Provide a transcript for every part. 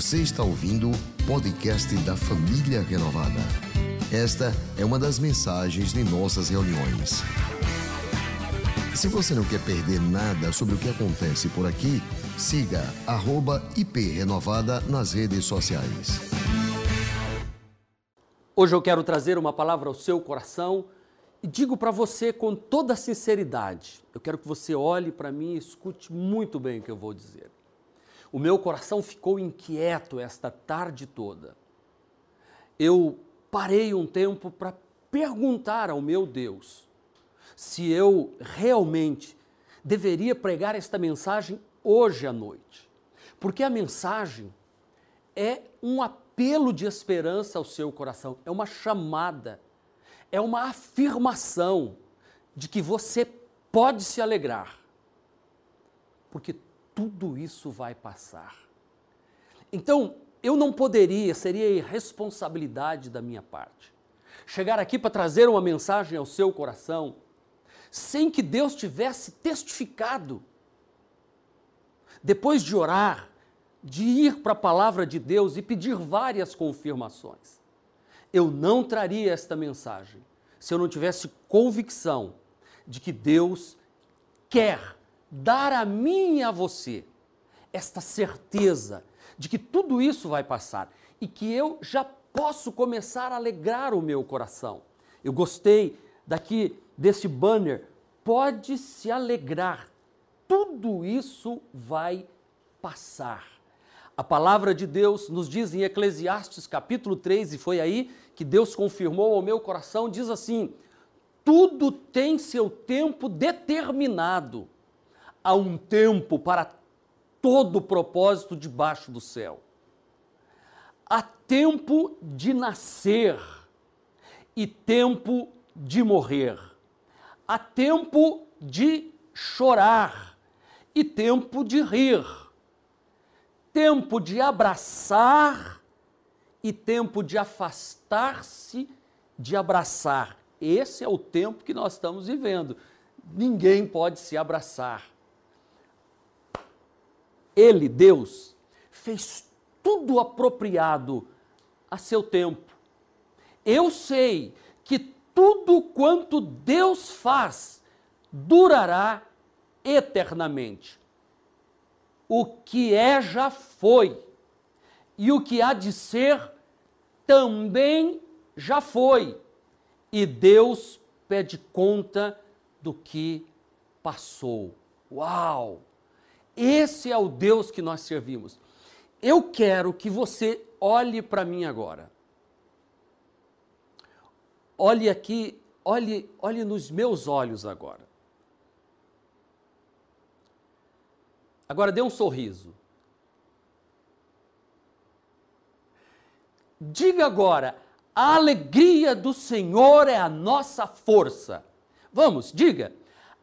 Você está ouvindo o podcast da Família Renovada. Esta é uma das mensagens de nossas reuniões. Se você não quer perder nada sobre o que acontece por aqui, siga @iprenovada nas redes sociais. Hoje eu quero trazer uma palavra ao seu coração e digo para você com toda sinceridade. Eu quero que você olhe para mim e escute muito bem o que eu vou dizer. O meu coração ficou inquieto esta tarde toda. Eu parei um tempo para perguntar ao meu Deus se eu realmente deveria pregar esta mensagem hoje à noite. Porque a mensagem é um apelo de esperança ao seu coração, é uma chamada, é uma afirmação de que você pode se alegrar. Porque tudo isso vai passar. Então, eu não poderia, seria irresponsabilidade da minha parte, chegar aqui para trazer uma mensagem ao seu coração sem que Deus tivesse testificado. Depois de orar, de ir para a palavra de Deus e pedir várias confirmações. Eu não traria esta mensagem se eu não tivesse convicção de que Deus quer dar a mim e a você esta certeza de que tudo isso vai passar e que eu já posso começar a alegrar o meu coração. Eu gostei daqui desse banner. Pode se alegrar, tudo isso vai passar. A palavra de Deus nos diz em Eclesiastes capítulo 3, e foi aí que Deus confirmou ao meu coração, diz assim: tudo tem seu tempo determinado há um tempo para todo o propósito debaixo do céu. Há tempo de nascer e tempo de morrer. Há tempo de chorar e tempo de rir. Tempo de abraçar e tempo de afastar-se de abraçar. Esse é o tempo que nós estamos vivendo. Ninguém pode se abraçar. Ele, Deus, fez tudo apropriado a seu tempo. Eu sei que tudo quanto Deus faz durará eternamente. O que é já foi, e o que há de ser também já foi. E Deus pede conta do que passou. Uau! Esse é o Deus que nós servimos. Eu quero que você olhe para mim agora. Olhe aqui, olhe, olhe nos meus olhos agora. Agora dê um sorriso. Diga agora: a alegria do Senhor é a nossa força. Vamos, diga.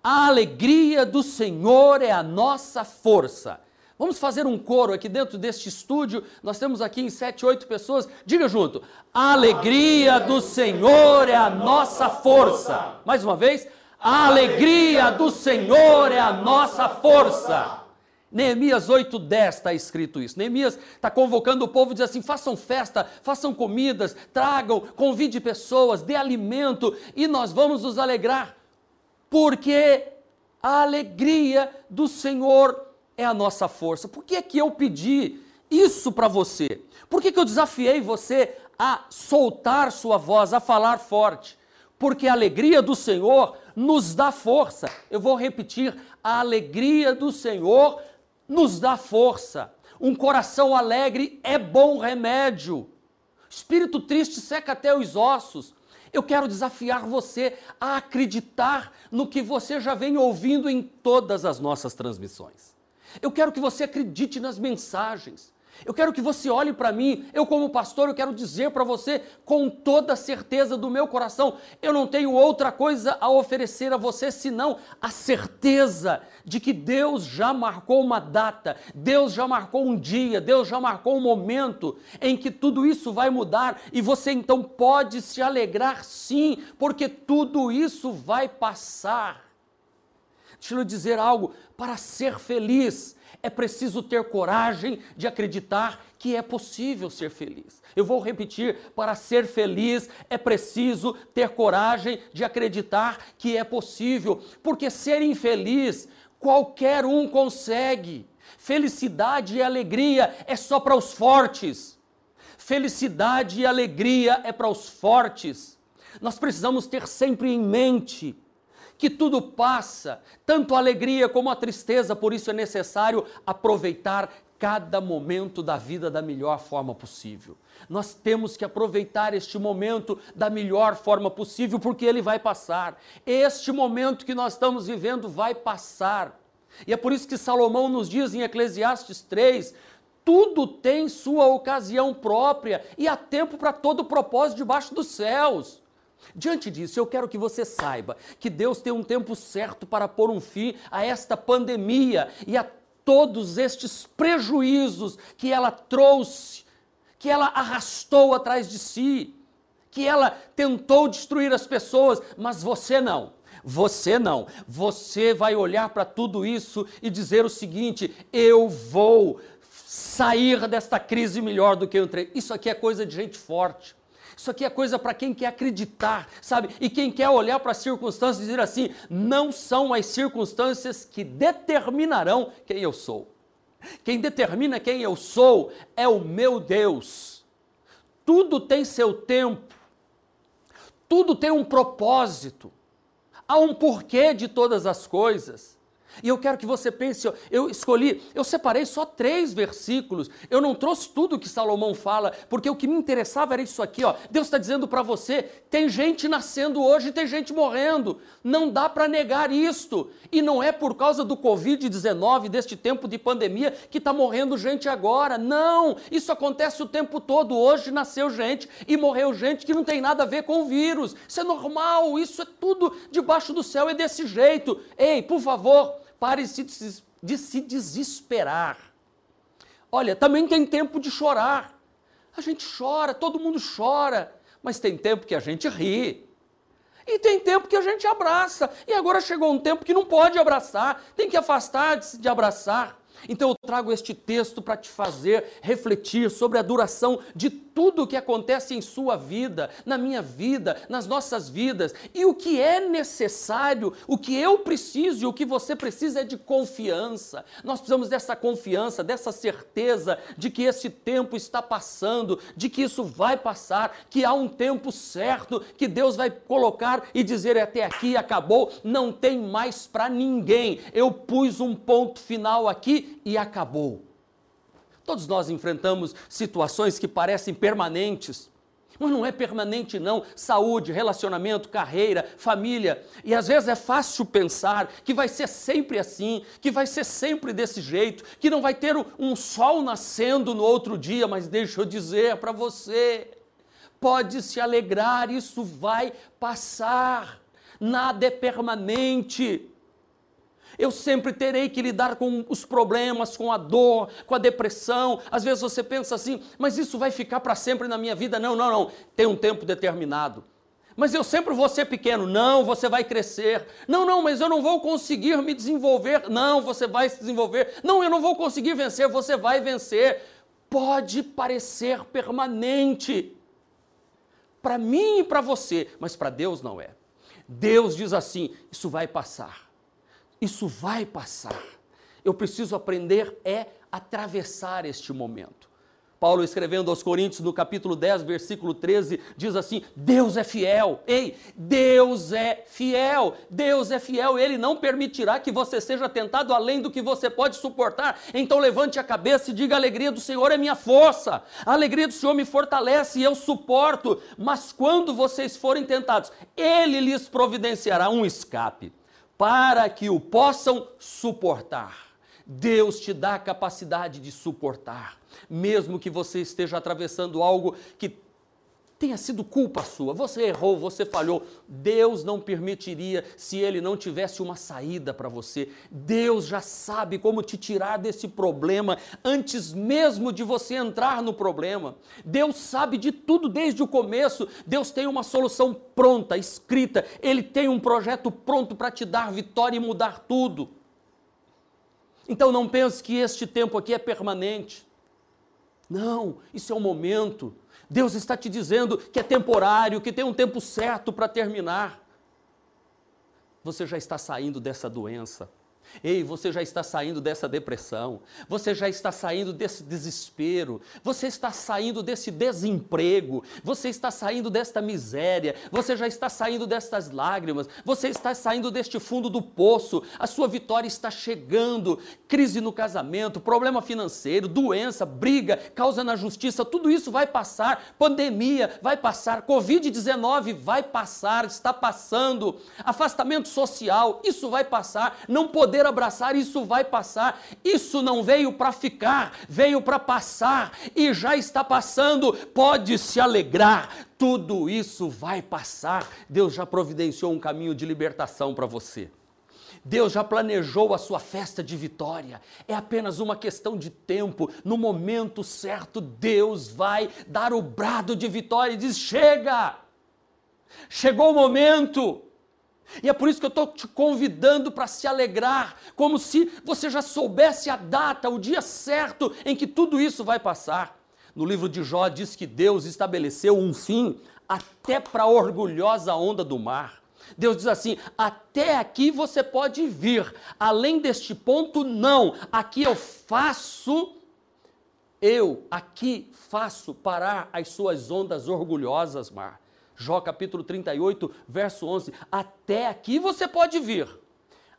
A alegria do Senhor é a nossa força. Vamos fazer um coro aqui dentro deste estúdio. Nós temos aqui em sete, oito pessoas. Diga junto. A alegria do Senhor é a nossa força. Mais uma vez. A alegria do Senhor é a nossa força. Neemias 8,10 está escrito isso. Neemias está convocando o povo diz assim: façam festa, façam comidas, tragam, convide pessoas, dê alimento e nós vamos nos alegrar porque a alegria do Senhor é a nossa força. Por que é que eu pedi isso para você? Por que, que eu desafiei você a soltar sua voz, a falar forte? Porque a alegria do Senhor nos dá força. Eu vou repetir: a alegria do Senhor nos dá força. Um coração alegre é bom remédio. Espírito triste seca até os ossos. Eu quero desafiar você a acreditar no que você já vem ouvindo em todas as nossas transmissões. Eu quero que você acredite nas mensagens. Eu quero que você olhe para mim, eu como pastor, eu quero dizer para você com toda certeza do meu coração, eu não tenho outra coisa a oferecer a você senão a certeza de que Deus já marcou uma data, Deus já marcou um dia, Deus já marcou um momento em que tudo isso vai mudar e você então pode se alegrar sim, porque tudo isso vai passar. Deixa eu dizer algo: para ser feliz é preciso ter coragem de acreditar que é possível ser feliz. Eu vou repetir: para ser feliz é preciso ter coragem de acreditar que é possível, porque ser infeliz qualquer um consegue. Felicidade e alegria é só para os fortes. Felicidade e alegria é para os fortes. Nós precisamos ter sempre em mente que tudo passa, tanto a alegria como a tristeza, por isso é necessário aproveitar cada momento da vida da melhor forma possível. Nós temos que aproveitar este momento da melhor forma possível, porque ele vai passar. Este momento que nós estamos vivendo vai passar. E é por isso que Salomão nos diz em Eclesiastes 3: tudo tem sua ocasião própria e há tempo para todo propósito debaixo dos céus. Diante disso, eu quero que você saiba que Deus tem um tempo certo para pôr um fim a esta pandemia e a todos estes prejuízos que ela trouxe, que ela arrastou atrás de si, que ela tentou destruir as pessoas, mas você não. Você não. Você vai olhar para tudo isso e dizer o seguinte: eu vou sair desta crise melhor do que eu entrei. Isso aqui é coisa de gente forte. Isso aqui é coisa para quem quer acreditar, sabe? E quem quer olhar para as circunstâncias e dizer assim: não são as circunstâncias que determinarão quem eu sou. Quem determina quem eu sou é o meu Deus. Tudo tem seu tempo, tudo tem um propósito, há um porquê de todas as coisas. E eu quero que você pense, eu escolhi, eu separei só três versículos, eu não trouxe tudo que Salomão fala, porque o que me interessava era isso aqui, ó. Deus está dizendo para você: tem gente nascendo hoje, tem gente morrendo, não dá para negar isto. E não é por causa do Covid-19, deste tempo de pandemia, que está morrendo gente agora. Não, isso acontece o tempo todo. Hoje nasceu gente e morreu gente que não tem nada a ver com o vírus. Isso é normal, isso é tudo debaixo do céu, é desse jeito. Ei, por favor Pare de se desesperar. Olha, também tem tempo de chorar. A gente chora, todo mundo chora, mas tem tempo que a gente ri. E tem tempo que a gente abraça. E agora chegou um tempo que não pode abraçar, tem que afastar-se de abraçar. Então eu trago este texto para te fazer refletir sobre a duração de tudo o que acontece em sua vida, na minha vida, nas nossas vidas, e o que é necessário, o que eu preciso e o que você precisa é de confiança. Nós precisamos dessa confiança, dessa certeza de que esse tempo está passando, de que isso vai passar, que há um tempo certo que Deus vai colocar e dizer até aqui acabou, não tem mais para ninguém. Eu pus um ponto final aqui e acabou. Todos nós enfrentamos situações que parecem permanentes, mas não é permanente, não. Saúde, relacionamento, carreira, família. E às vezes é fácil pensar que vai ser sempre assim, que vai ser sempre desse jeito, que não vai ter um sol nascendo no outro dia, mas deixa eu dizer para você: pode se alegrar, isso vai passar. Nada é permanente. Eu sempre terei que lidar com os problemas, com a dor, com a depressão. Às vezes você pensa assim, mas isso vai ficar para sempre na minha vida. Não, não, não. Tem um tempo determinado. Mas eu sempre vou ser pequeno. Não, você vai crescer. Não, não, mas eu não vou conseguir me desenvolver. Não, você vai se desenvolver. Não, eu não vou conseguir vencer. Você vai vencer. Pode parecer permanente para mim e para você, mas para Deus não é. Deus diz assim: isso vai passar. Isso vai passar. Eu preciso aprender é atravessar este momento. Paulo escrevendo aos Coríntios no capítulo 10, versículo 13, diz assim: Deus é fiel. Ei, Deus é fiel. Deus é fiel. Ele não permitirá que você seja tentado além do que você pode suportar. Então levante a cabeça e diga: a alegria do Senhor é minha força. A alegria do Senhor me fortalece e eu suporto. Mas quando vocês forem tentados, ele lhes providenciará um escape para que o possam suportar. Deus te dá a capacidade de suportar, mesmo que você esteja atravessando algo que tenha sido culpa sua, você errou, você falhou. Deus não permitiria se ele não tivesse uma saída para você. Deus já sabe como te tirar desse problema antes mesmo de você entrar no problema. Deus sabe de tudo desde o começo. Deus tem uma solução pronta, escrita. Ele tem um projeto pronto para te dar vitória e mudar tudo. Então não pense que este tempo aqui é permanente. Não, isso é um momento. Deus está te dizendo que é temporário, que tem um tempo certo para terminar. Você já está saindo dessa doença. Ei, você já está saindo dessa depressão, você já está saindo desse desespero, você está saindo desse desemprego, você está saindo desta miséria, você já está saindo destas lágrimas, você está saindo deste fundo do poço, a sua vitória está chegando. Crise no casamento, problema financeiro, doença, briga, causa na justiça, tudo isso vai passar, pandemia vai passar, Covid-19 vai passar, está passando, afastamento social, isso vai passar, não poder poder abraçar, isso vai passar. Isso não veio para ficar, veio para passar e já está passando. Pode se alegrar, tudo isso vai passar. Deus já providenciou um caminho de libertação para você. Deus já planejou a sua festa de vitória. É apenas uma questão de tempo. No momento certo, Deus vai dar o brado de vitória e diz: chega! Chegou o momento. E é por isso que eu estou te convidando para se alegrar, como se você já soubesse a data, o dia certo em que tudo isso vai passar. No livro de Jó diz que Deus estabeleceu um fim até para a orgulhosa onda do mar. Deus diz assim: até aqui você pode vir, além deste ponto, não. Aqui eu faço, eu aqui faço parar as suas ondas orgulhosas, mar. Jó capítulo 38, verso 11. Até aqui você pode vir.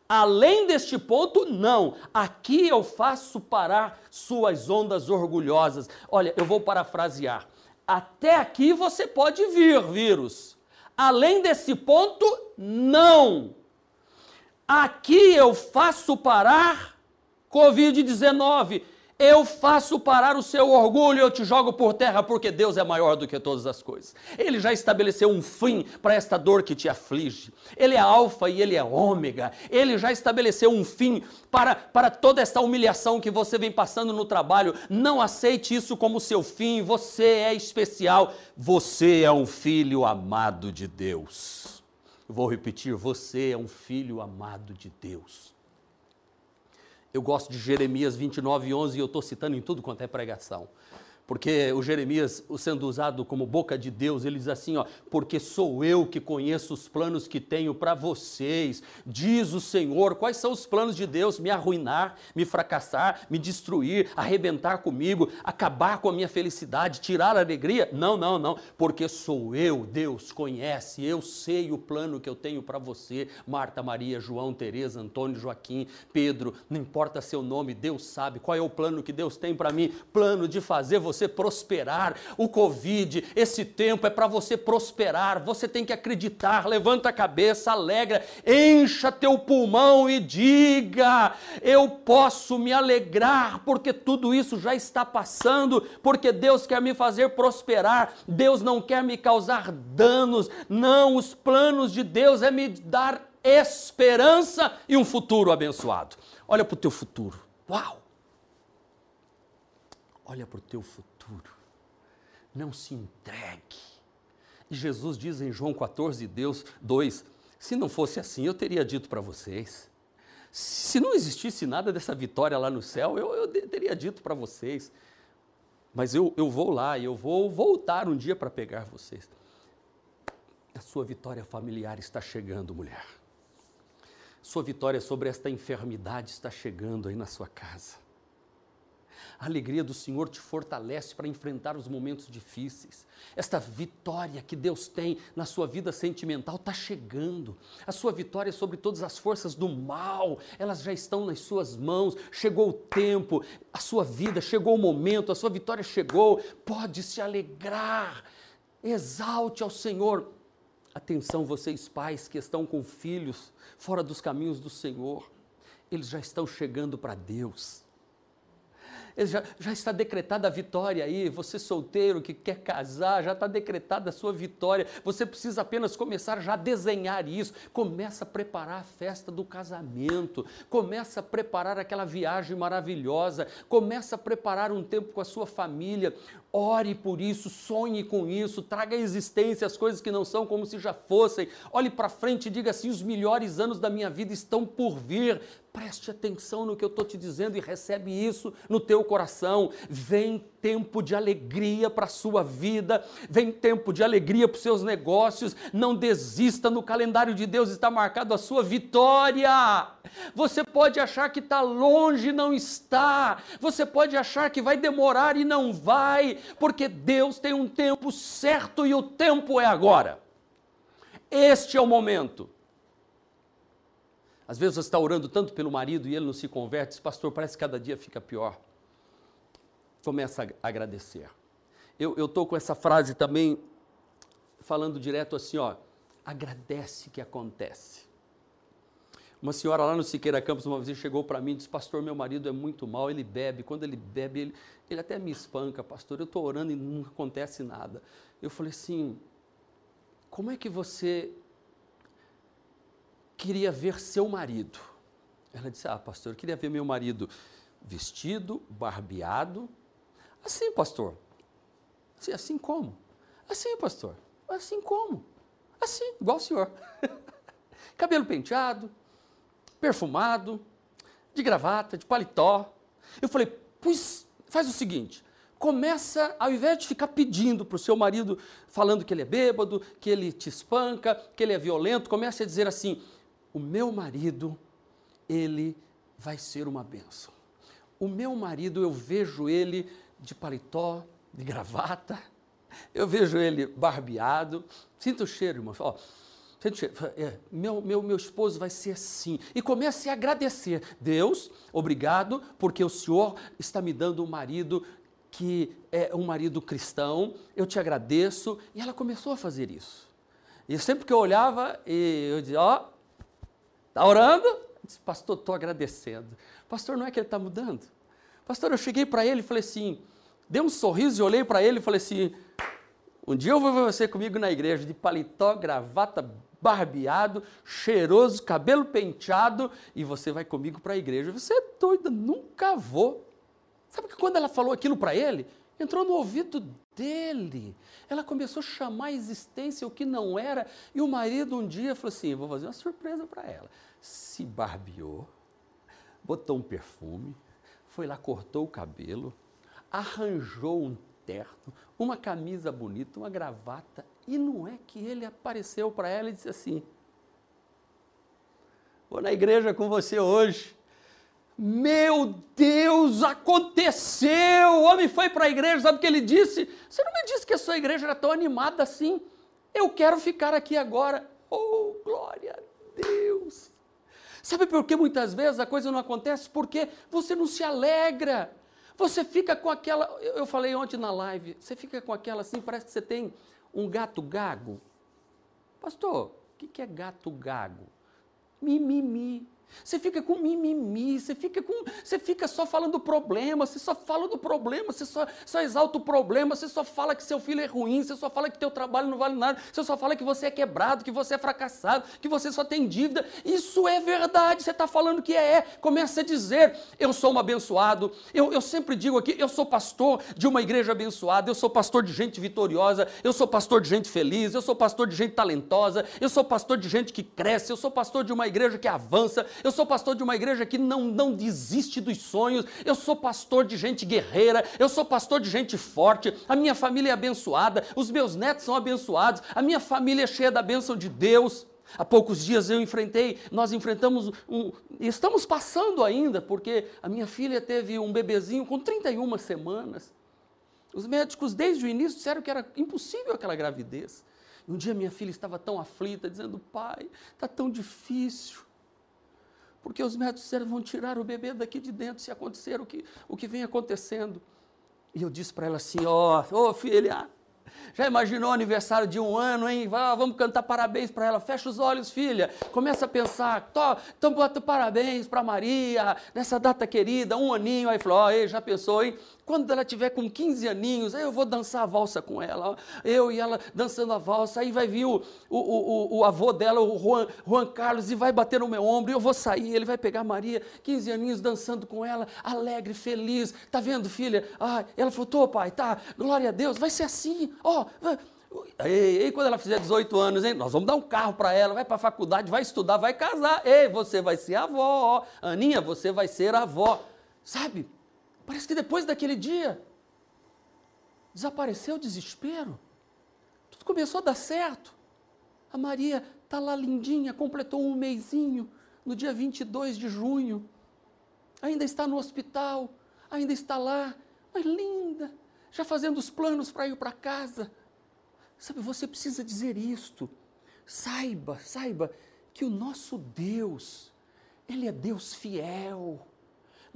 Além deste ponto, não. Aqui eu faço parar suas ondas orgulhosas. Olha, eu vou parafrasear. Até aqui você pode vir, vírus. Além desse ponto, não. Aqui eu faço parar Covid-19 eu faço parar o seu orgulho, eu te jogo por terra, porque Deus é maior do que todas as coisas. Ele já estabeleceu um fim para esta dor que te aflige. Ele é alfa e ele é ômega. Ele já estabeleceu um fim para, para toda essa humilhação que você vem passando no trabalho. Não aceite isso como seu fim. Você é especial. Você é um filho amado de Deus. Vou repetir: você é um filho amado de Deus. Eu gosto de Jeremias 29, 11 e eu estou citando em tudo quanto é pregação. Porque o Jeremias, sendo usado como boca de Deus, ele diz assim, ó, porque sou eu que conheço os planos que tenho para vocês, diz o Senhor. Quais são os planos de Deus? Me arruinar, me fracassar, me destruir, arrebentar comigo, acabar com a minha felicidade, tirar a alegria? Não, não, não, porque sou eu, Deus conhece, eu sei o plano que eu tenho para você, Marta, Maria, João, Teresa, Antônio, Joaquim, Pedro, não importa seu nome, Deus sabe qual é o plano que Deus tem para mim, plano de fazer você você prosperar. O Covid, esse tempo é para você prosperar. Você tem que acreditar. Levanta a cabeça, alegra, encha teu pulmão e diga: Eu posso me alegrar, porque tudo isso já está passando, porque Deus quer me fazer prosperar. Deus não quer me causar danos. Não, os planos de Deus é me dar esperança e um futuro abençoado. Olha para o teu futuro. Uau! Olha para o teu futuro. Não se entregue. E Jesus diz em João 14, Deus 2, se não fosse assim, eu teria dito para vocês. Se não existisse nada dessa vitória lá no céu, eu, eu teria dito para vocês. Mas eu, eu vou lá e eu vou voltar um dia para pegar vocês. A sua vitória familiar está chegando, mulher. Sua vitória sobre esta enfermidade está chegando aí na sua casa. A alegria do Senhor te fortalece para enfrentar os momentos difíceis. Esta vitória que Deus tem na sua vida sentimental está chegando. A sua vitória sobre todas as forças do mal, elas já estão nas suas mãos. Chegou o tempo, a sua vida, chegou o momento, a sua vitória chegou. Pode se alegrar. Exalte ao Senhor. Atenção, vocês pais que estão com filhos fora dos caminhos do Senhor, eles já estão chegando para Deus já, já está decretada a vitória aí. Você solteiro que quer casar, já está decretada a sua vitória. Você precisa apenas começar já a desenhar isso. Começa a preparar a festa do casamento. Começa a preparar aquela viagem maravilhosa. Começa a preparar um tempo com a sua família. Ore por isso, sonhe com isso, traga à existência as coisas que não são como se já fossem. Olhe para frente e diga assim: os melhores anos da minha vida estão por vir. Preste atenção no que eu estou te dizendo e recebe isso no teu coração. Vem tempo de alegria para a sua vida, vem tempo de alegria para os seus negócios. Não desista, no calendário de Deus está marcado a sua vitória. Você pode achar que está longe, não está. Você pode achar que vai demorar e não vai, porque Deus tem um tempo certo e o tempo é agora. Este é o momento. Às vezes você está orando tanto pelo marido e ele não se converte, diz, pastor, parece que cada dia fica pior. Começa a agradecer. Eu estou com essa frase também falando direto assim, ó, agradece que acontece. Uma senhora lá no Siqueira Campos uma vez chegou para mim e disse, pastor, meu marido é muito mal, ele bebe, quando ele bebe, ele, ele até me espanca, pastor, eu estou orando e não acontece nada. Eu falei assim, como é que você queria ver seu marido. Ela disse: Ah, pastor, eu queria ver meu marido vestido, barbeado. Assim, pastor. Assim, assim como? Assim, pastor. Assim como? Assim, igual o senhor. Cabelo penteado, perfumado, de gravata, de paletó. Eu falei: Pois faz o seguinte. Começa, ao invés de ficar pedindo para o seu marido, falando que ele é bêbado, que ele te espanca, que ele é violento, comece a dizer assim: o meu marido, ele vai ser uma benção. O meu marido, eu vejo ele de paletó, de gravata, eu vejo ele barbeado, sinto o cheiro, irmão. Ó, É, meu, meu, meu esposo vai ser assim. E comece a agradecer. Deus, obrigado, porque o Senhor está me dando um marido que é um marido cristão, eu te agradeço. E ela começou a fazer isso. E sempre que eu olhava, eu dizia, ó, Está orando? disse, pastor, estou agradecendo. Pastor, não é que ele está mudando? Pastor, eu cheguei para ele e falei assim, dei um sorriso e olhei para ele e falei assim, um dia eu vou você comigo na igreja, de paletó, gravata, barbeado, cheiroso, cabelo penteado, e você vai comigo para a igreja. Você é doida, nunca vou. Sabe que quando ela falou aquilo para ele, entrou no ouvido dele. Ela começou a chamar a existência o que não era, e o marido um dia falou assim: vou fazer uma surpresa para ela. Se barbeou, botou um perfume, foi lá, cortou o cabelo, arranjou um terno, uma camisa bonita, uma gravata, e não é que ele apareceu para ela e disse assim: Vou na igreja com você hoje. Meu Deus, aconteceu! O homem foi para a igreja, sabe o que ele disse? Você não me disse que a sua igreja era tão animada assim? Eu quero ficar aqui agora. Oh, glória a Deus! Sabe por que muitas vezes a coisa não acontece? Porque você não se alegra. Você fica com aquela. Eu falei ontem na live, você fica com aquela assim, parece que você tem um gato gago. Pastor, o que é gato gago? Mimimi. Você fica com mimimi, você fica, com, você fica só falando do problema, você só fala do problema, você só, só exalta o problema, você só fala que seu filho é ruim, você só fala que teu trabalho não vale nada, você só fala que você é quebrado, que você é fracassado, que você só tem dívida. Isso é verdade, você está falando que é. Começa a dizer, eu sou um abençoado, eu, eu sempre digo aqui, eu sou pastor de uma igreja abençoada, eu sou pastor de gente vitoriosa, eu sou pastor de gente feliz, eu sou pastor de gente talentosa, eu sou pastor de gente que cresce, eu sou pastor de uma igreja que avança, eu sou pastor de uma igreja que não, não desiste dos sonhos, eu sou pastor de gente guerreira, eu sou pastor de gente forte, a minha família é abençoada, os meus netos são abençoados, a minha família é cheia da bênção de Deus. Há poucos dias eu enfrentei, nós enfrentamos um, estamos passando ainda, porque a minha filha teve um bebezinho com 31 semanas. Os médicos, desde o início, disseram que era impossível aquela gravidez. Um dia minha filha estava tão aflita, dizendo: Pai, está tão difícil porque os médicos vão tirar o bebê daqui de dentro se acontecer o que, o que vem acontecendo. E eu disse para ela assim: Ó, oh, oh, filha, Já imaginou o aniversário de um ano, hein? Vamos cantar parabéns para ela. Fecha os olhos, filha. Começa a pensar. Então, bota parabéns para Maria, nessa data querida, um aninho. Aí falou: Ó, já pensou, hein? Quando ela tiver com 15 aninhos, aí eu vou dançar a valsa com ela. Eu e ela dançando a valsa. Aí vai vir o, o, o, o avô dela, o Juan, Juan Carlos, e vai bater no meu ombro. E eu vou sair. Ele vai pegar Maria, 15 aninhos, dançando com ela, alegre, feliz. Tá vendo, filha? Ah, ela falou: Tô, pai, tá. Glória a Deus. Vai ser assim. Ó. Oh, Ei, ei, quando ela fizer 18 anos, hein? Nós vamos dar um carro para ela, vai para a faculdade, vai estudar, vai casar. Ei, você vai ser avó. Aninha, você vai ser avó. Sabe? Parece que depois daquele dia desapareceu o desespero. Tudo começou a dar certo. A Maria está lá lindinha, completou um mêsinho no dia 22 de junho. Ainda está no hospital, ainda está lá, mas linda, já fazendo os planos para ir para casa. Sabe, você precisa dizer isto. Saiba, saiba que o nosso Deus, Ele é Deus fiel.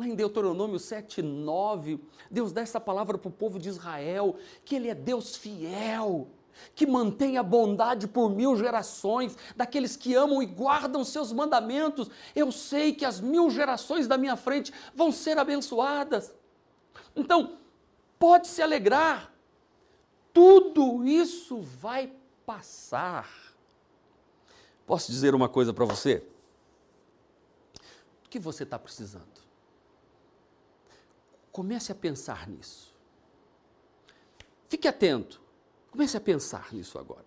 Lá em Deuteronômio 7, 9, Deus dá essa palavra para o povo de Israel, que Ele é Deus fiel, que mantém a bondade por mil gerações, daqueles que amam e guardam seus mandamentos. Eu sei que as mil gerações da minha frente vão ser abençoadas. Então, pode se alegrar, tudo isso vai passar. Posso dizer uma coisa para você? O que você está precisando? Comece a pensar nisso. Fique atento. Comece a pensar nisso agora.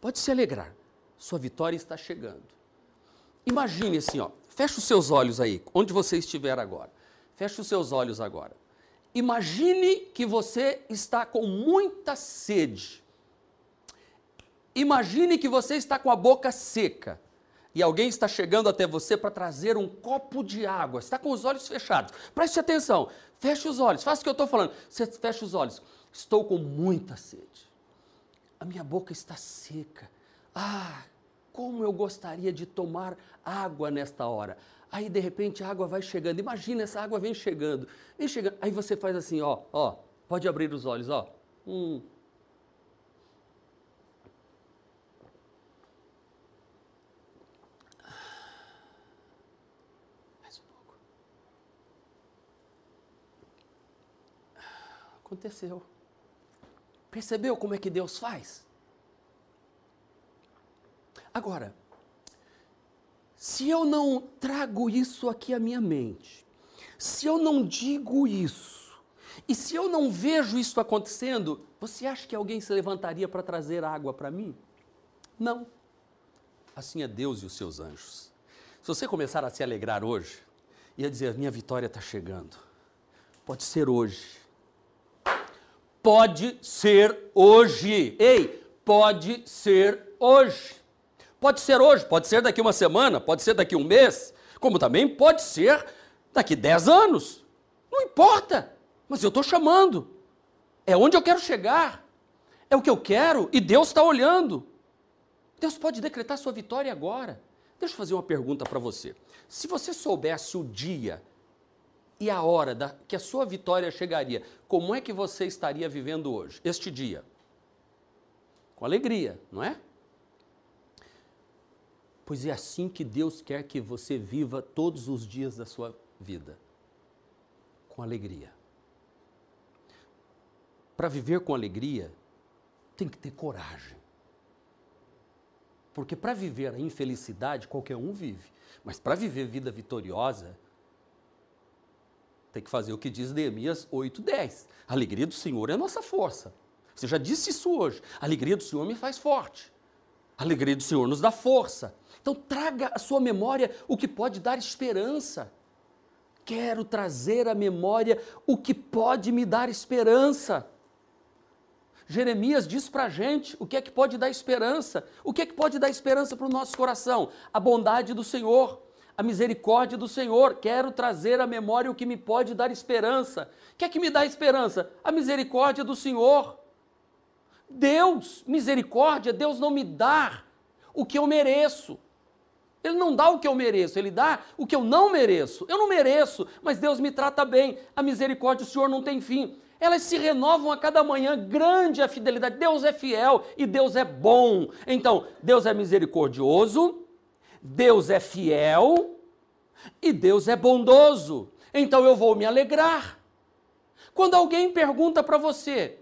Pode se alegrar. Sua vitória está chegando. Imagine assim, ó. Feche os seus olhos aí, onde você estiver agora. Feche os seus olhos agora. Imagine que você está com muita sede. Imagine que você está com a boca seca e alguém está chegando até você para trazer um copo de água. Está com os olhos fechados. Preste atenção. Feche os olhos, faça o que eu estou falando. Você fecha os olhos. Estou com muita sede. A minha boca está seca. Ah, como eu gostaria de tomar água nesta hora. Aí de repente a água vai chegando. Imagina essa água vem chegando, vem chegando. Aí você faz assim, ó, ó. Pode abrir os olhos, ó. Hum. Aconteceu. Percebeu como é que Deus faz? Agora, se eu não trago isso aqui à minha mente, se eu não digo isso, e se eu não vejo isso acontecendo, você acha que alguém se levantaria para trazer água para mim? Não. Assim é Deus e os seus anjos. Se você começar a se alegrar hoje, e a dizer: minha vitória está chegando, pode ser hoje Pode ser hoje. Ei, pode ser hoje. Pode ser hoje, pode ser daqui uma semana, pode ser daqui um mês, como também pode ser daqui dez anos. Não importa, mas eu estou chamando. É onde eu quero chegar. É o que eu quero e Deus está olhando. Deus pode decretar sua vitória agora. Deixa eu fazer uma pergunta para você. Se você soubesse o dia e a hora da, que a sua vitória chegaria, como é que você estaria vivendo hoje, este dia? Com alegria, não é? Pois é assim que Deus quer que você viva todos os dias da sua vida. Com alegria. Para viver com alegria, tem que ter coragem. Porque para viver a infelicidade, qualquer um vive. Mas para viver vida vitoriosa, tem que fazer o que diz Neemias 8:10. A alegria do Senhor é a nossa força. Você já disse isso hoje. A alegria do Senhor me faz forte. A alegria do Senhor nos dá força. Então traga à sua memória o que pode dar esperança. Quero trazer à memória o que pode me dar esperança. Jeremias diz para a gente o que é que pode dar esperança. O que é que pode dar esperança para o nosso coração? A bondade do Senhor a misericórdia do Senhor. Quero trazer à memória o que me pode dar esperança. O que é que me dá esperança? A misericórdia do Senhor. Deus, misericórdia, Deus não me dá o que eu mereço. Ele não dá o que eu mereço, ele dá o que eu não mereço. Eu não mereço, mas Deus me trata bem. A misericórdia do Senhor não tem fim. Elas se renovam a cada manhã, grande a fidelidade. Deus é fiel e Deus é bom. Então, Deus é misericordioso, Deus é fiel e Deus é bondoso. Então eu vou me alegrar. Quando alguém pergunta para você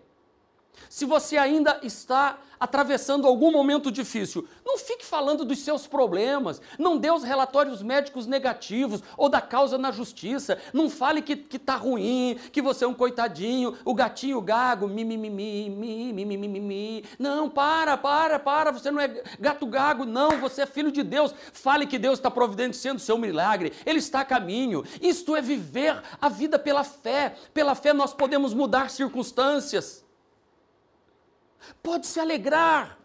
se você ainda está atravessando algum momento difícil, não fique falando dos seus problemas, não dê os relatórios médicos negativos ou da causa na justiça, não fale que, está ruim, que você é um coitadinho, o gatinho gago, mimimi, mimimi, mimimi, mimimi. não, para, para, para, você não é gato gago, não, você é filho de Deus. Fale que Deus está providenciando o seu milagre, ele está a caminho. Isto é viver a vida pela fé, pela fé nós podemos mudar circunstâncias pode se alegrar.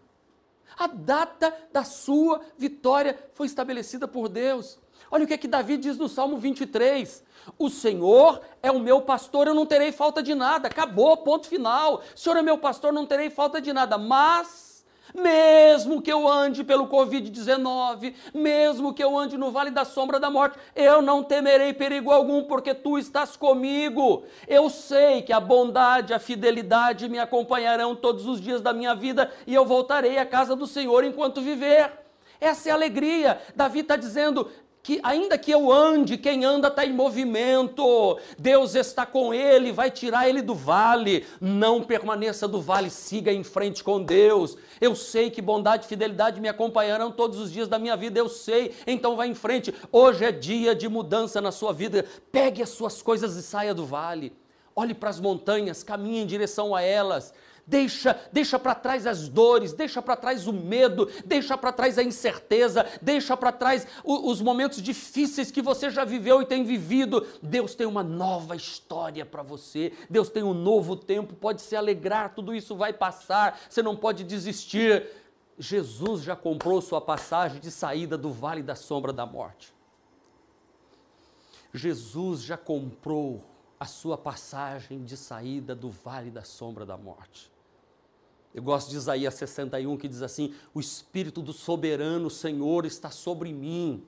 A data da sua vitória foi estabelecida por Deus. Olha o que é que Davi diz no Salmo 23. O Senhor é o meu pastor, eu não terei falta de nada. Acabou, ponto final. O Senhor é meu pastor, não terei falta de nada. Mas mesmo que eu ande pelo Covid-19, mesmo que eu ande no vale da sombra da morte, eu não temerei perigo algum, porque tu estás comigo. Eu sei que a bondade, a fidelidade me acompanharão todos os dias da minha vida e eu voltarei à casa do Senhor enquanto viver. Essa é a alegria. Davi está dizendo: que ainda que eu ande, quem anda está em movimento, Deus está com ele, vai tirar ele do vale. Não permaneça do vale, siga em frente com Deus. Eu sei que bondade e fidelidade me acompanharão todos os dias da minha vida, eu sei, então vá em frente. Hoje é dia de mudança na sua vida. Pegue as suas coisas e saia do vale. Olhe para as montanhas, caminhe em direção a elas. Deixa, deixa para trás as dores, deixa para trás o medo, deixa para trás a incerteza, deixa para trás o, os momentos difíceis que você já viveu e tem vivido. Deus tem uma nova história para você. Deus tem um novo tempo, pode se alegrar, tudo isso vai passar. Você não pode desistir. Jesus já comprou sua passagem de saída do vale da sombra da morte. Jesus já comprou a sua passagem de saída do vale da sombra da morte. Eu gosto de Isaías 61 que diz assim: O Espírito do soberano Senhor está sobre mim.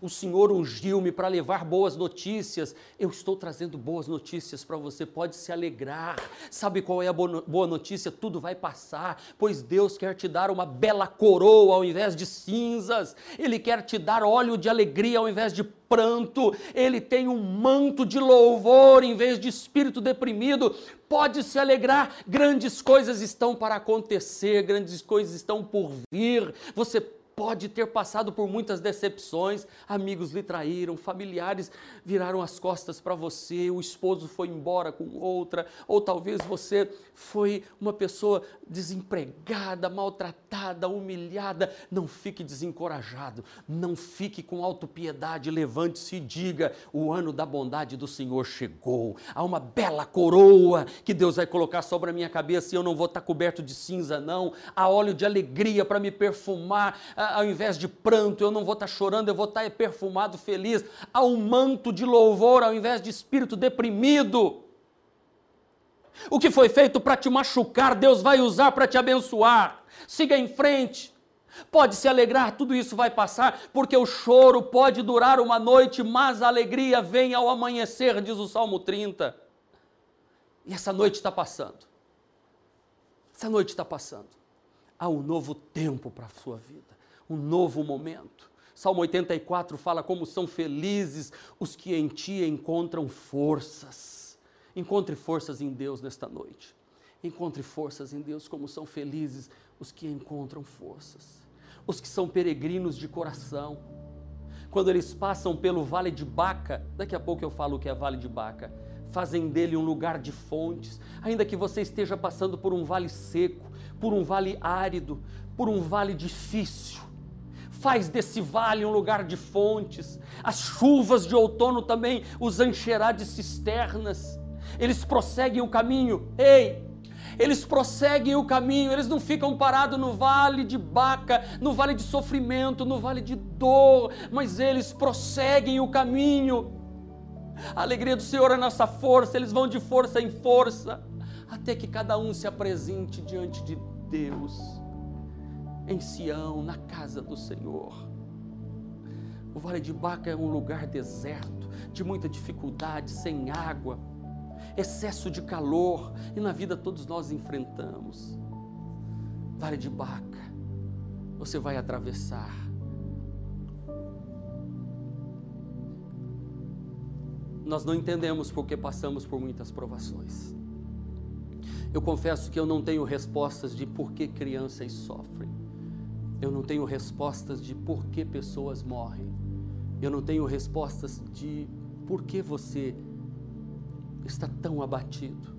O Senhor ungiu-me para levar boas notícias. Eu estou trazendo boas notícias para você, pode se alegrar. Sabe qual é a boa notícia? Tudo vai passar, pois Deus quer te dar uma bela coroa ao invés de cinzas. Ele quer te dar óleo de alegria ao invés de pranto, ele tem um manto de louvor em vez de espírito deprimido. Pode se alegrar, grandes coisas estão para acontecer, grandes coisas estão por vir. Você pode ter passado por muitas decepções, amigos lhe traíram, familiares viraram as costas para você, o esposo foi embora com outra, ou talvez você foi uma pessoa desempregada, maltratada, humilhada. Não fique desencorajado, não fique com autopiedade, levante-se e diga: o ano da bondade do Senhor chegou. Há uma bela coroa que Deus vai colocar sobre a minha cabeça e eu não vou estar coberto de cinza, não. Há óleo de alegria para me perfumar ao invés de pranto, eu não vou estar chorando, eu vou estar perfumado, feliz. Há um manto de louvor ao invés de espírito deprimido. O que foi feito para te machucar, Deus vai usar para te abençoar. Siga em frente. Pode se alegrar, tudo isso vai passar, porque o choro pode durar uma noite, mas a alegria vem ao amanhecer, diz o Salmo 30. E essa noite está passando. Essa noite está passando. Há um novo tempo para a sua vida um novo momento. Salmo 84 fala como são felizes os que em ti encontram forças. Encontre forças em Deus nesta noite. Encontre forças em Deus, como são felizes os que encontram forças. Os que são peregrinos de coração. Quando eles passam pelo vale de Baca, daqui a pouco eu falo o que é vale de Baca, fazem dele um lugar de fontes, ainda que você esteja passando por um vale seco, por um vale árido, por um vale difícil faz desse vale um lugar de fontes. As chuvas de outono também os encherá de cisternas. Eles prosseguem o caminho. Ei, eles prosseguem o caminho, eles não ficam parados no vale de Baca, no vale de sofrimento, no vale de dor, mas eles prosseguem o caminho. A alegria do Senhor é nossa força, eles vão de força em força, até que cada um se apresente diante de Deus em Sião, na casa do Senhor. O Vale de Baca é um lugar deserto, de muita dificuldade, sem água, excesso de calor, e na vida todos nós enfrentamos. Vale de Baca, você vai atravessar. Nós não entendemos porque passamos por muitas provações. Eu confesso que eu não tenho respostas de por que crianças sofrem. Eu não tenho respostas de por que pessoas morrem. Eu não tenho respostas de por que você está tão abatido.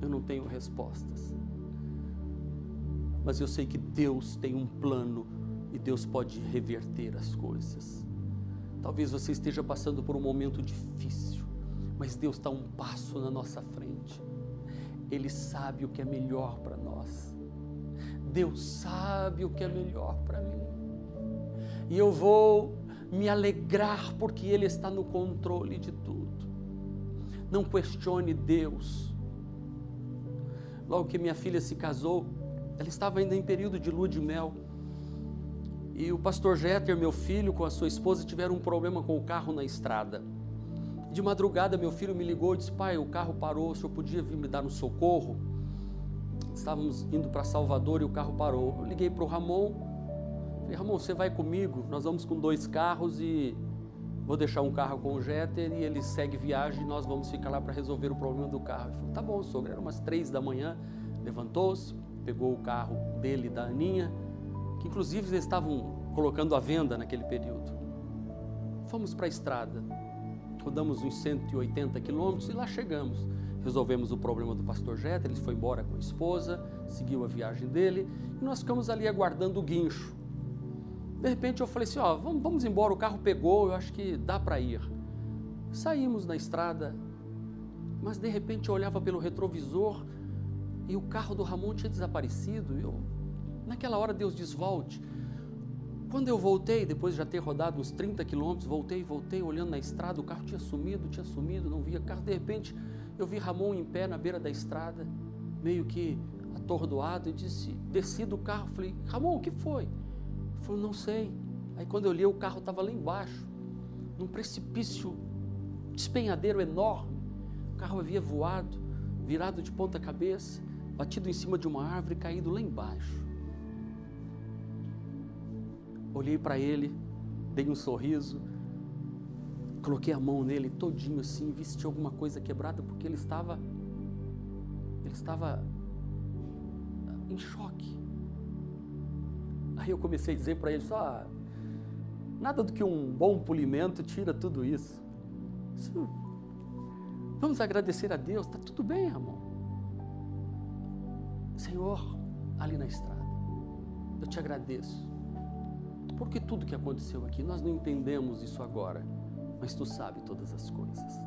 Eu não tenho respostas. Mas eu sei que Deus tem um plano e Deus pode reverter as coisas. Talvez você esteja passando por um momento difícil, mas Deus está um passo na nossa frente. Ele sabe o que é melhor para nós. Deus sabe o que é melhor para mim. E eu vou me alegrar porque Ele está no controle de tudo. Não questione Deus. Logo que minha filha se casou, ela estava ainda em período de lua de mel. E o pastor Jeter, meu filho, com a sua esposa, tiveram um problema com o carro na estrada. De madrugada, meu filho me ligou e disse: Pai, o carro parou, o senhor podia vir me dar um socorro? Estávamos indo para Salvador e o carro parou. Eu liguei para o Ramon. Falei: Ramon, você vai comigo? Nós vamos com dois carros e vou deixar um carro com o Jeter e ele segue viagem e nós vamos ficar lá para resolver o problema do carro. Ele falou: Tá bom, sogro. Era umas três da manhã. Levantou-se, pegou o carro dele e da Aninha, que inclusive eles estavam colocando à venda naquele período. Fomos para a estrada rodamos uns 180 quilômetros e lá chegamos. Resolvemos o problema do pastor Jeter, ele foi embora com a esposa, seguiu a viagem dele e nós ficamos ali aguardando o guincho. De repente eu falei assim: ó, vamos, vamos embora, o carro pegou, eu acho que dá para ir. Saímos na estrada, mas de repente eu olhava pelo retrovisor e o carro do Ramon tinha desaparecido. Eu, naquela hora Deus diz: volte. Quando eu voltei, depois de já ter rodado uns 30 quilômetros, voltei, voltei, olhando na estrada, o carro tinha sumido, tinha sumido, não via carro. De repente, eu vi Ramon em pé na beira da estrada, meio que atordoado, e disse, desci do carro, falei, Ramon, o que foi? Ele falou, não sei. Aí quando eu li, o carro estava lá embaixo, num precipício, despenhadeiro enorme. O carro havia voado, virado de ponta cabeça, batido em cima de uma árvore, caído lá embaixo. Olhei para ele, dei um sorriso, coloquei a mão nele todinho assim, vi se alguma coisa quebrada, porque ele estava ele estava em choque. Aí eu comecei a dizer para ele só nada do que um bom polimento tira tudo isso. isso vamos agradecer a Deus, está tudo bem, Ramon. Senhor, ali na estrada, eu te agradeço porque tudo que aconteceu aqui, nós não entendemos isso agora, mas tu sabe todas as coisas.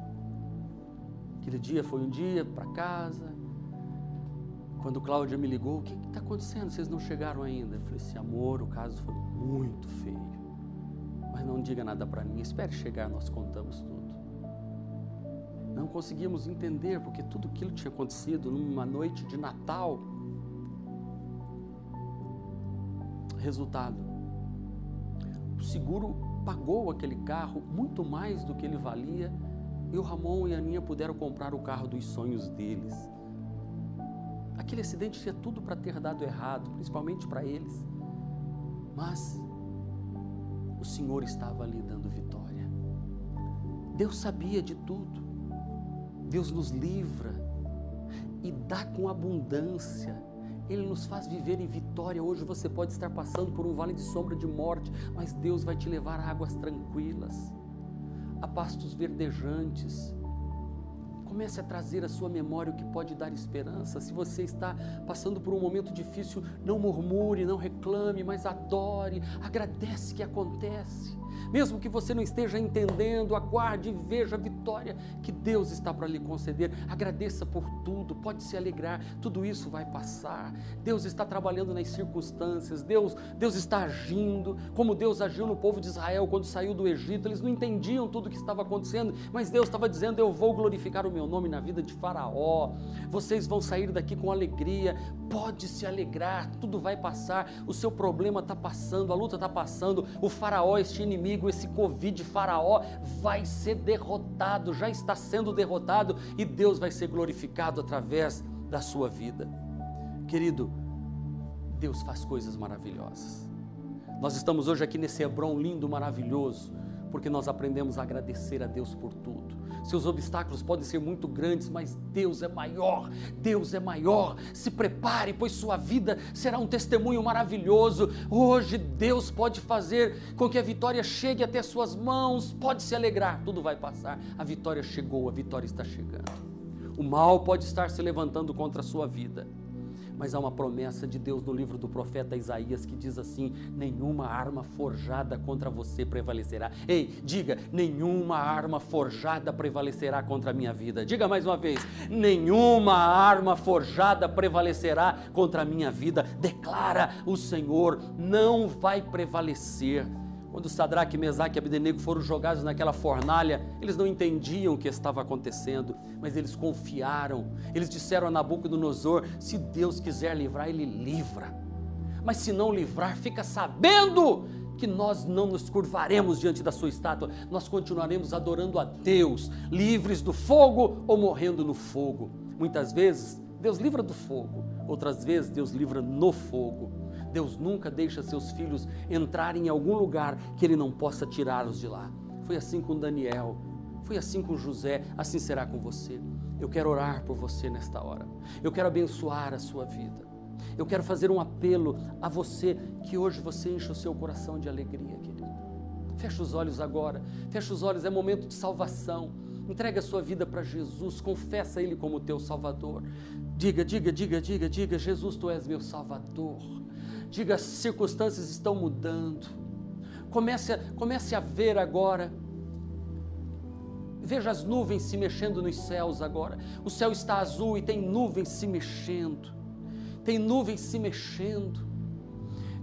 Aquele dia foi um dia para casa. Quando Cláudia me ligou, o que está acontecendo? Vocês não chegaram ainda? Eu falei assim, amor, o caso foi muito feio. Mas não diga nada para mim, espere chegar, nós contamos tudo. Não conseguimos entender porque tudo aquilo tinha acontecido numa noite de Natal. Resultado, o seguro pagou aquele carro muito mais do que ele valia e o Ramon e a Aninha puderam comprar o carro dos sonhos deles. Aquele acidente tinha tudo para ter dado errado, principalmente para eles. Mas o Senhor estava ali dando vitória. Deus sabia de tudo. Deus nos livra e dá com abundância ele nos faz viver em vitória. Hoje você pode estar passando por um vale de sombra de morte, mas Deus vai te levar a águas tranquilas, a pastos verdejantes. Comece a trazer à sua memória o que pode dar esperança. Se você está passando por um momento difícil, não murmure, não reclame, mas adore, agradece que acontece. Mesmo que você não esteja entendendo, aguarde e veja a vitória que Deus está para lhe conceder. Agradeça por tudo, pode se alegrar, tudo isso vai passar. Deus está trabalhando nas circunstâncias, Deus, Deus está agindo, como Deus agiu no povo de Israel quando saiu do Egito. Eles não entendiam tudo o que estava acontecendo, mas Deus estava dizendo: Eu vou glorificar o meu meu nome na vida de Faraó. Vocês vão sair daqui com alegria. Pode se alegrar, tudo vai passar. O seu problema está passando, a luta está passando. O Faraó, este inimigo, esse Covid Faraó, vai ser derrotado, já está sendo derrotado e Deus vai ser glorificado através da sua vida. Querido, Deus faz coisas maravilhosas. Nós estamos hoje aqui nesse Hebron lindo, maravilhoso, porque nós aprendemos a agradecer a Deus por tudo. Seus obstáculos podem ser muito grandes, mas Deus é maior, Deus é maior. Se prepare, pois sua vida será um testemunho maravilhoso. Hoje Deus pode fazer com que a vitória chegue até suas mãos, pode se alegrar, tudo vai passar. A vitória chegou, a vitória está chegando. O mal pode estar se levantando contra a sua vida mas há uma promessa de Deus no livro do profeta Isaías que diz assim: nenhuma arma forjada contra você prevalecerá. Ei, diga: nenhuma arma forjada prevalecerá contra a minha vida. Diga mais uma vez: nenhuma arma forjada prevalecerá contra a minha vida. Declara o Senhor: não vai prevalecer. Quando Sadraque, Mesaque e Abdenego foram jogados naquela fornalha, eles não entendiam o que estava acontecendo, mas eles confiaram. Eles disseram a Nabucodonosor: se Deus quiser livrar, ele livra. Mas se não livrar, fica sabendo que nós não nos curvaremos diante da sua estátua, nós continuaremos adorando a Deus, livres do fogo ou morrendo no fogo. Muitas vezes, Deus livra do fogo, outras vezes, Deus livra no fogo. Deus nunca deixa seus filhos entrarem em algum lugar que Ele não possa tirá-los de lá. Foi assim com Daniel, foi assim com José, assim será com você. Eu quero orar por você nesta hora. Eu quero abençoar a sua vida. Eu quero fazer um apelo a você que hoje você enche o seu coração de alegria, querido. Feche os olhos agora. Feche os olhos, é momento de salvação. Entrega a sua vida para Jesus, confessa Ele como teu Salvador. Diga, diga, diga, diga, diga: Jesus, tu és meu Salvador. Diga, as circunstâncias estão mudando. Comece comece a ver agora. Veja as nuvens se mexendo nos céus agora. O céu está azul e tem nuvens se mexendo. Tem nuvens se mexendo.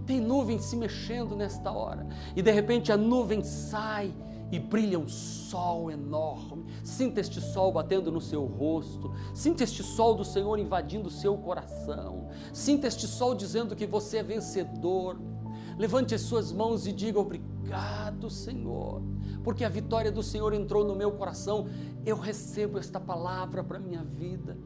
Tem nuvens se mexendo nesta hora. E de repente a nuvem sai e brilha um sol enorme. Sinta este sol batendo no seu rosto. Sinta este sol do Senhor invadindo o seu coração. Sinta este sol dizendo que você é vencedor. Levante as suas mãos e diga obrigado, Senhor, porque a vitória do Senhor entrou no meu coração. Eu recebo esta palavra para minha vida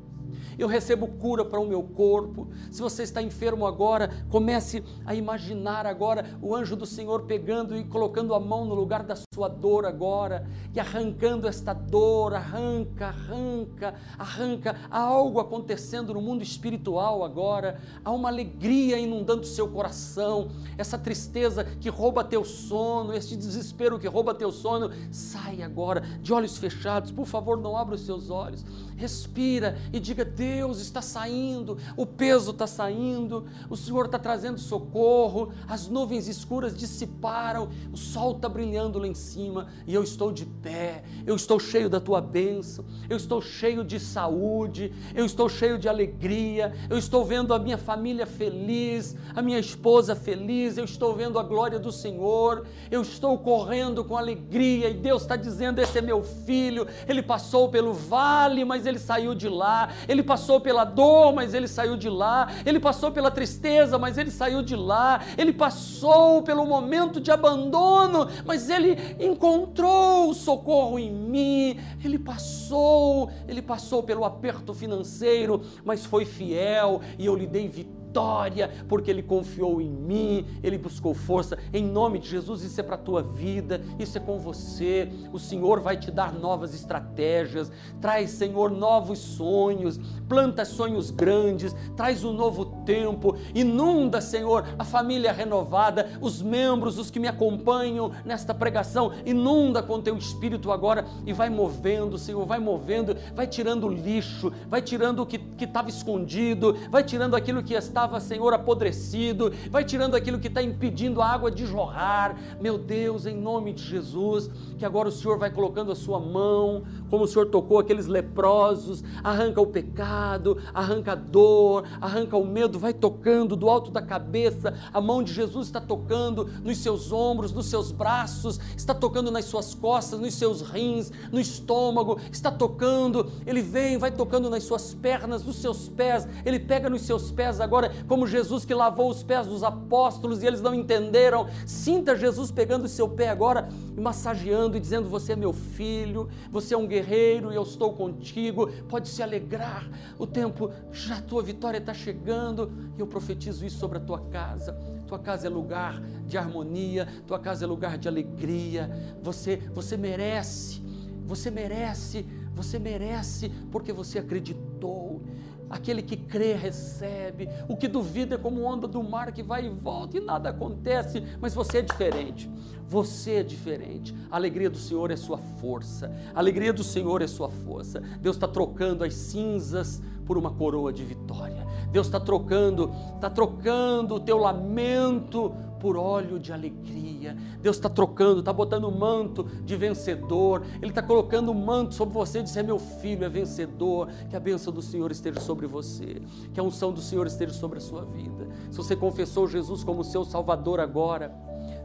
eu recebo cura para o meu corpo. Se você está enfermo agora, comece a imaginar agora o anjo do Senhor pegando e colocando a mão no lugar da sua dor agora e arrancando esta dor, arranca, arranca, arranca. Há algo acontecendo no mundo espiritual agora, há uma alegria inundando seu coração, essa tristeza que rouba teu sono, este desespero que rouba teu sono, sai agora de olhos fechados. Por favor, não abra os seus olhos. Respira e diga: Deus está saindo, o peso está saindo, o Senhor está trazendo socorro, as nuvens escuras dissiparam, o sol está brilhando lá em cima e eu estou de pé, eu estou cheio da tua bênção, eu estou cheio de saúde, eu estou cheio de alegria, eu estou vendo a minha família feliz, a minha esposa feliz, eu estou vendo a glória do Senhor, eu estou correndo com alegria e Deus está dizendo: Esse é meu filho, ele passou pelo vale, mas ele saiu de lá, ele passou passou pela dor, mas ele saiu de lá. Ele passou pela tristeza, mas ele saiu de lá. Ele passou pelo momento de abandono, mas ele encontrou socorro em mim. Ele passou, ele passou pelo aperto financeiro, mas foi fiel e eu lhe dei vitória vitória, porque ele confiou em mim, ele buscou força. Em nome de Jesus, isso é para a tua vida, isso é com você. O Senhor vai te dar novas estratégias, traz, Senhor, novos sonhos, planta sonhos grandes, traz um novo tempo, inunda, Senhor, a família renovada, os membros, os que me acompanham nesta pregação, inunda com teu espírito agora e vai movendo, Senhor, vai movendo, vai tirando o lixo, vai tirando o que estava escondido, vai tirando aquilo que estava estava, Senhor, apodrecido, vai tirando aquilo que está impedindo a água de jorrar. Meu Deus, em nome de Jesus, que agora o Senhor vai colocando a sua mão, como o Senhor tocou aqueles leprosos, arranca o pecado, arranca a dor, arranca o medo vai tocando do alto da cabeça, a mão de Jesus está tocando nos seus ombros, nos seus braços, está tocando nas suas costas, nos seus rins, no estômago, está tocando, ele vem, vai tocando nas suas pernas, nos seus pés, ele pega nos seus pés agora, como Jesus que lavou os pés dos apóstolos e eles não entenderam. Sinta Jesus pegando o seu pé agora e massageando e dizendo: Você é meu filho, você é um guerreiro e eu estou contigo. Pode se alegrar, o tempo, já a tua vitória está chegando e eu profetizo isso sobre a tua casa. Tua casa é lugar de harmonia, tua casa é lugar de alegria. Você, você merece, você merece, você merece porque você acreditou. Aquele que crê recebe, o que duvida é como onda do mar que vai e volta e nada acontece, mas você é diferente. Você é diferente. A alegria do Senhor é sua força. A alegria do Senhor é sua força. Deus está trocando as cinzas por uma coroa de vitória. Deus está trocando, está trocando o teu lamento por óleo de alegria. Deus está trocando, está botando um manto de vencedor. Ele está colocando um manto sobre você, diz: é meu filho, é vencedor. Que a bênção do Senhor esteja sobre você, que a unção do Senhor esteja sobre a sua vida. Se você confessou Jesus como seu Salvador agora,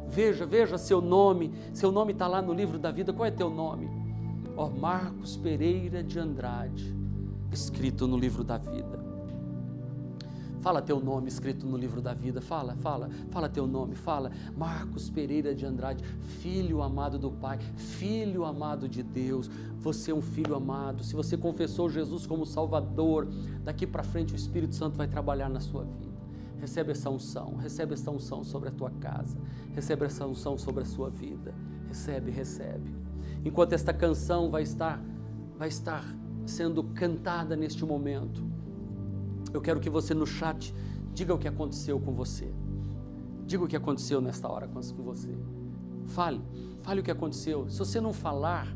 veja, veja seu nome. Seu nome está lá no livro da vida. Qual é teu nome? Ó oh, Marcos Pereira de Andrade, escrito no livro da vida. Fala teu nome escrito no livro da vida. Fala, fala, fala teu nome. Fala. Marcos Pereira de Andrade, filho amado do Pai, filho amado de Deus. Você é um filho amado. Se você confessou Jesus como Salvador, daqui para frente o Espírito Santo vai trabalhar na sua vida. Recebe essa unção, recebe essa unção sobre a tua casa, recebe essa unção sobre a sua vida. Recebe, recebe. Enquanto esta canção vai estar vai estar sendo cantada neste momento, eu quero que você no chat diga o que aconteceu com você. Diga o que aconteceu nesta hora com você. Fale, fale o que aconteceu. Se você não falar,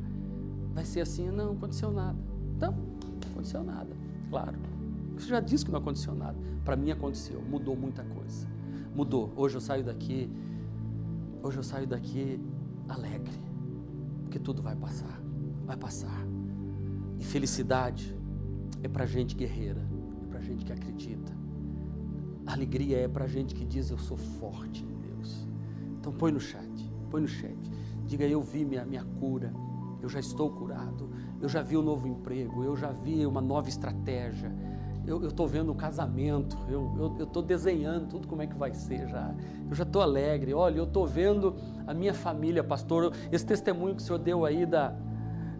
vai ser assim: não, aconteceu nada. Então, não aconteceu nada. Claro. Você já disse que não aconteceu nada. Para mim aconteceu, mudou muita coisa. Mudou. Hoje eu saio daqui, hoje eu saio daqui alegre, porque tudo vai passar, vai passar. E felicidade é para gente guerreira gente que acredita. Alegria é para gente que diz eu sou forte em Deus. Então põe no chat, põe no chat. Diga eu vi minha, minha cura, eu já estou curado, eu já vi um novo emprego, eu já vi uma nova estratégia, eu estou vendo o casamento, eu estou desenhando tudo como é que vai ser já. Eu já estou alegre. Olha, eu estou vendo a minha família, pastor. Esse testemunho que o senhor deu aí da,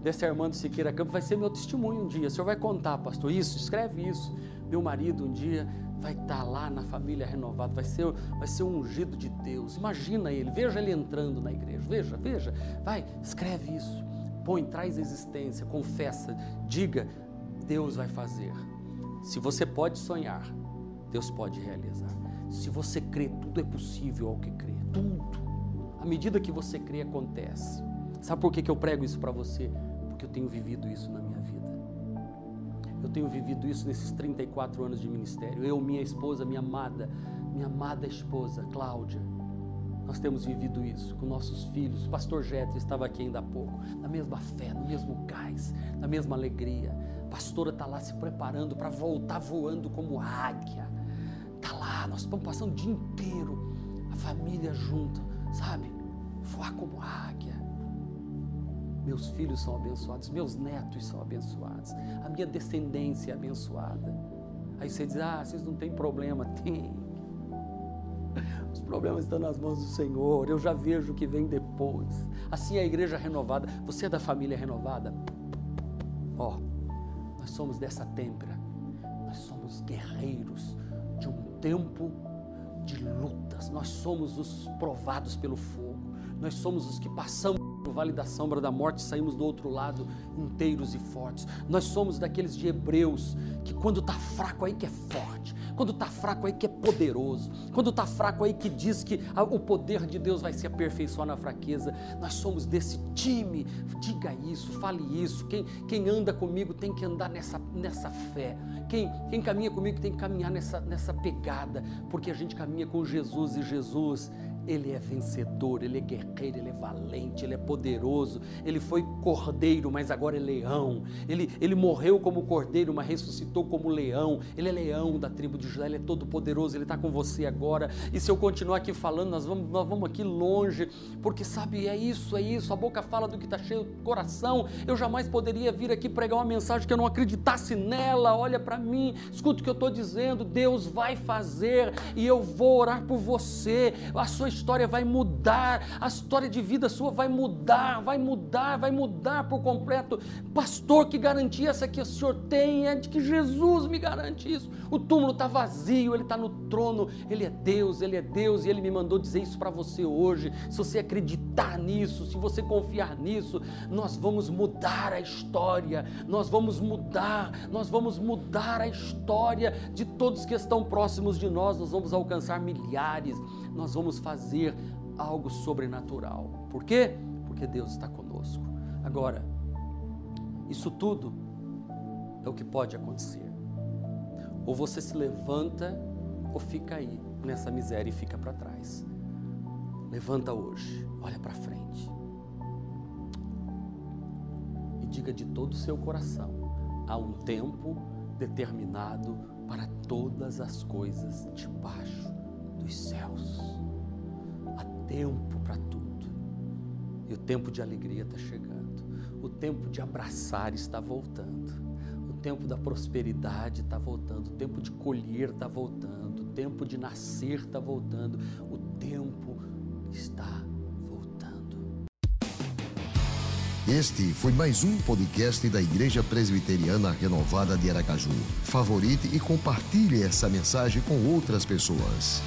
desse Armando Siqueira Campos vai ser meu testemunho um dia. O senhor vai contar, pastor, isso, escreve isso meu marido um dia vai estar tá lá na família renovada, vai ser, vai ser um ungido de Deus. Imagina ele, veja ele entrando na igreja, veja, veja, vai, escreve isso, põe, traz existência, confessa, diga, Deus vai fazer. Se você pode sonhar, Deus pode realizar. Se você crê, tudo é possível ao que crê, tudo. À medida que você crê, acontece. Sabe por que, eu prego isso para você? Porque eu tenho vivido isso na minha. Eu tenho vivido isso nesses 34 anos de ministério. Eu, minha esposa, minha amada, minha amada esposa, Cláudia. Nós temos vivido isso com nossos filhos. O pastor Jetro estava aqui ainda há pouco, na mesma fé, no mesmo gás, na mesma alegria. A pastora está lá se preparando para voltar voando como águia. Está lá, nós estamos passando o dia inteiro, a família junta, sabe? Voar como águia meus filhos são abençoados, meus netos são abençoados, a minha descendência é abençoada. Aí você diz: Ah, vocês não têm problema. Tem. Os problemas estão nas mãos do Senhor, eu já vejo o que vem depois. Assim é a igreja renovada. Você é da família renovada? Ó, oh, nós somos dessa têmpera, nós somos guerreiros de um tempo de lutas, nós somos os provados pelo fogo, nós somos os que passamos no vale da sombra da morte, saímos do outro lado inteiros e fortes. Nós somos daqueles de Hebreus que quando está fraco aí que é forte, quando está fraco aí que é poderoso, quando está fraco aí que diz que o poder de Deus vai se aperfeiçoar na fraqueza. Nós somos desse time. Diga isso, fale isso. Quem, quem anda comigo tem que andar nessa, nessa fé. Quem, quem caminha comigo tem que caminhar nessa, nessa pegada, porque a gente caminha com Jesus e Jesus ele é vencedor, ele é guerreiro, ele é valente, ele é poderoso. Ele foi cordeiro, mas agora é leão. Ele, ele morreu como cordeiro, mas ressuscitou como leão. Ele é leão da tribo de Judá, ele é todo poderoso, ele está com você agora. E se eu continuar aqui falando, nós vamos, nós vamos aqui longe, porque sabe, é isso, é isso. A boca fala do que está cheio do coração. Eu jamais poderia vir aqui pregar uma mensagem que eu não acreditasse nela. Olha para mim, escuta o que eu estou dizendo. Deus vai fazer e eu vou orar por você. A sua história vai mudar, a história de vida sua vai mudar, vai mudar, vai mudar por completo. Pastor, que garantia essa que o senhor tem é de que Jesus me garante isso. O túmulo está vazio, ele está no trono, ele é Deus, ele é Deus e ele me mandou dizer isso para você hoje. Se você acreditar nisso, se você confiar nisso, nós vamos mudar a história, nós vamos mudar, nós vamos mudar a história de todos que estão próximos de nós, nós vamos alcançar milhares, nós vamos fazer algo sobrenatural. Por quê? Porque Deus está conosco. Agora, isso tudo é o que pode acontecer. Ou você se levanta ou fica aí nessa miséria e fica para trás. Levanta hoje, olha para frente. E diga de todo o seu coração: há um tempo determinado para todas as coisas debaixo dos céus. Há tempo para tudo. E o tempo de alegria está chegando. O tempo de abraçar está voltando. O tempo da prosperidade está voltando. O tempo de colher está voltando. O tempo de nascer está voltando. O tempo está voltando. Este foi mais um podcast da Igreja Presbiteriana Renovada de Aracaju. Favorite e compartilhe essa mensagem com outras pessoas.